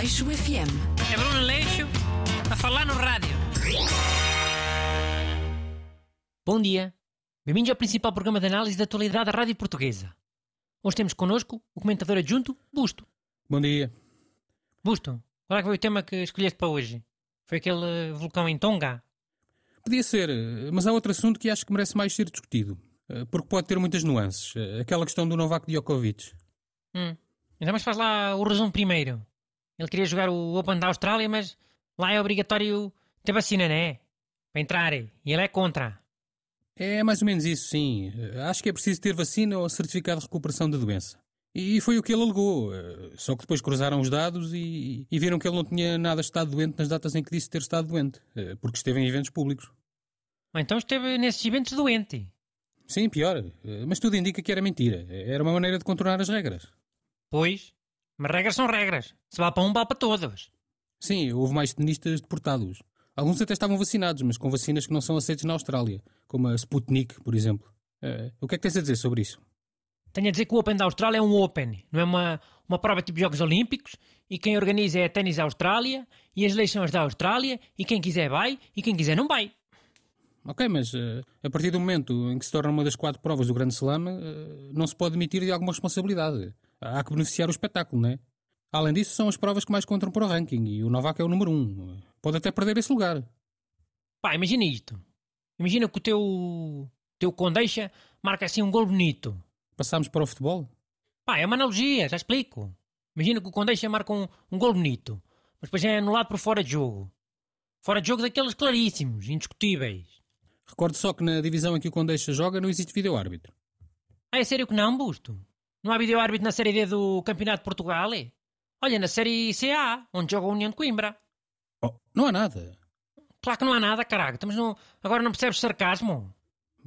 Aleixo FM. É Bruno Leixo a falar no rádio. Bom dia. Bem-vindos ao principal programa de análise da atualidade da Rádio Portuguesa. Hoje temos connosco o comentador adjunto, Busto. Bom dia. Busto, qual é que foi o tema que escolheste para hoje? Foi aquele eh, vulcão em Tonga? Podia ser, eh, mas há outro assunto que acho que merece mais ser discutido. eh, Porque pode ter muitas nuances. Aquela questão do Novak Djokovic. Hum. Então mas faz lá o resumo primeiro. Ele queria jogar o Open da Austrália, mas lá é obrigatório ter vacina, não é? Para entrar. E ele é contra. É mais ou menos isso, sim. Acho que é preciso ter vacina ou certificado de recuperação da doença. E foi o que ele alegou. Só que depois cruzaram os dados e, e viram que ele não tinha nada estado doente nas datas em que disse ter estado doente. eh, Porque esteve em eventos públicos. Então esteve nesses eventos doente. Sim, pior. eh, Mas tudo indica que era mentira. Era uma maneira de contornar as regras. Pois. Mas regras são regras. Se vale para um, vale para todos. Sim, houve mais tenistas deportados. Alguns até estavam vacinados, mas com vacinas que não são aceitas na Austrália, como a Sputnik, por exemplo. Eh, o que é que tens a dizer sobre isso? Tenho a dizer que o Open da Austrália é um Open, não é uma, uma prova tipo Jogos Olímpicos, e quem organiza é a Ténis Austrália, e as leis são as da Austrália, e quem quiser vai, e quem quiser não vai. Ok, mas eh, a partir do momento em que se torna uma das quatro provas do Grande Slam, eh, não se pode demitir de alguma responsabilidade. Há que beneficiar o espetáculo, não é? Além disso, são as provas que mais contam para o ranking e o Novak é o número um. Pode até perder esse lugar. Pá, imagina isto. Imagina que o teu, teu Condeixa marca assim um gol bonito. Passámos para o futebol? Pá, é uma analogia, já explico. Imagina que o Condeixa marca um, um gol bonito, mas depois é anulado por fora de jogo. Fora de jogo daqueles claríssimos, indiscutíveis. Recordo só que na divisão em que o Condeixa joga não existe vídeo-árbitro. Ah, é sério que não, Busto? Não há vídeo-árbitro na Série D do Campeonato de Portugal? é? Olha, na Série CA, onde joga a União de Coimbra. Oh, não há nada. Claro que não há nada, caralho. Estamos no... Agora não percebes sarcasmo?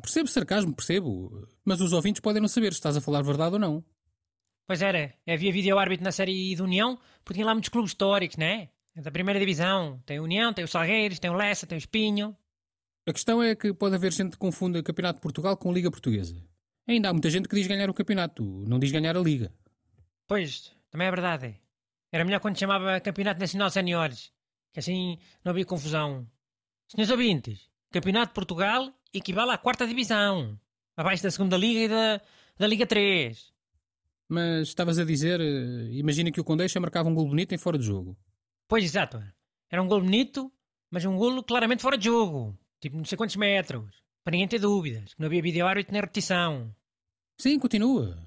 Percebo sarcasmo, percebo. Mas os ouvintes podem não saber se estás a falar verdade ou não. Pois era, havia vídeo-árbitro na Série de União, porque tinha lá muitos clubes históricos, não é? É da primeira divisão. Tem a União, tem o Salgueiros, tem o Lessa, tem o Espinho. A questão é que pode haver gente que confunda o Campeonato de Portugal com a Liga Portuguesa. Ainda há muita gente que diz ganhar o campeonato, não diz ganhar a Liga. Pois, também é verdade. Era melhor quando chamava Campeonato Nacional Seniores, que assim não havia confusão. Senhores ouvintes, Campeonato de Portugal equivale à quarta divisão, abaixo da segunda Liga e da, da Liga 3. Mas estavas a dizer, eh, imagina que o Condeixa marcava um gol bonito em fora de jogo. Pois, exato. Era um gol bonito, mas um golo claramente fora de jogo. Tipo, não sei quantos metros. Para ninguém ter dúvidas. que Não havia vídeo-árbitro nem repetição. Sim, continua.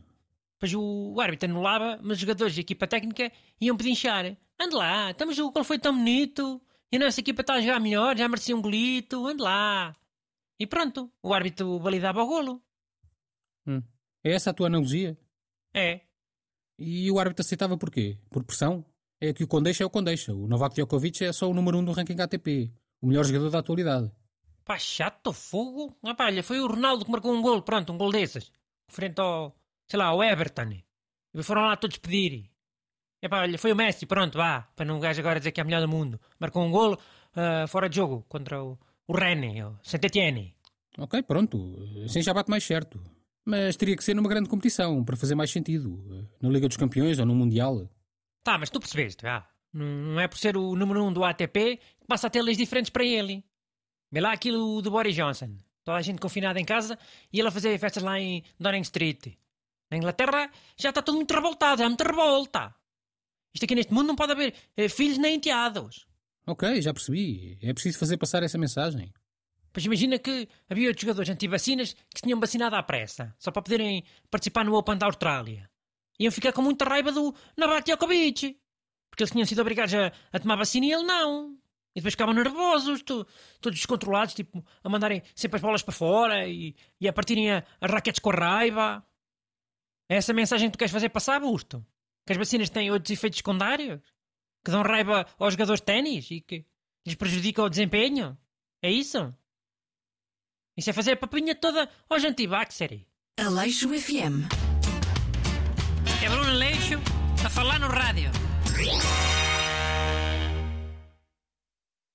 Pois o, o árbitro anulava, mas os jogadores da equipa técnica iam pedinchar. Ande lá, estamos o gol foi tão bonito. E a nossa equipa está a jogar melhor, já merecia um golito. Ande lá. E pronto, o árbitro validava o golo. Hum. É essa a tua analogia? É. E o árbitro aceitava porquê? Por pressão? É que o Condeixa é o Condeixa. O Novak Djokovic é só o número um do ranking ATP. O melhor jogador da atualidade. Pá, chato, fogo. Ah, pá, foi o Ronaldo que marcou um gol, pronto, um gol desses. Frente ao, sei lá, ao Everton. E foram lá todos pedir. E pá, olha, foi o Messi, pronto, vá. Para não um gajo agora dizer que é o melhor do mundo. Marcou um gol ah, fora de jogo contra o, o Rennes, o Saint-Etienne. Ok, pronto. Assim já bate mais certo. Mas teria que ser numa grande competição, para fazer mais sentido. Na Liga dos Campeões ou no Mundial. Tá, mas tu percebeste, vá. Não, não é por ser o número um do ATP que passa a ter leis diferentes para ele. Vê lá aquilo do Boris Johnson. Toda a gente confinada em casa e ele a fazer festas lá em Downing Street. Na Inglaterra já está tudo muito revoltado, há muita revolta. Isto aqui neste mundo não pode haver eh, filhos nem enteados. Ok, já percebi. É preciso fazer passar essa mensagem. Pois imagina que havia outros jogadores anti-vacinas que se tinham vacinado à pressa, só para poderem participar no Open da Austrália. Iam ficar com muita raiva do Novak Djokovic. Porque eles tinham sido obrigados a, a tomar vacina e ele não. E depois ficavam nervosos, to- todos descontrolados, tipo, a mandarem sempre as bolas para fora e, e a partirem a- as raquetes com raiva. É essa a mensagem que tu queres fazer passar, Busto? Que as vacinas têm outros efeitos secundários? Que dão raiva aos jogadores de ténis e que lhes prejudicam o desempenho? É isso? Isso é fazer a papinha toda aos anti-vaxxer. Aleixo FM. É Bruno Leixo a falar no rádio.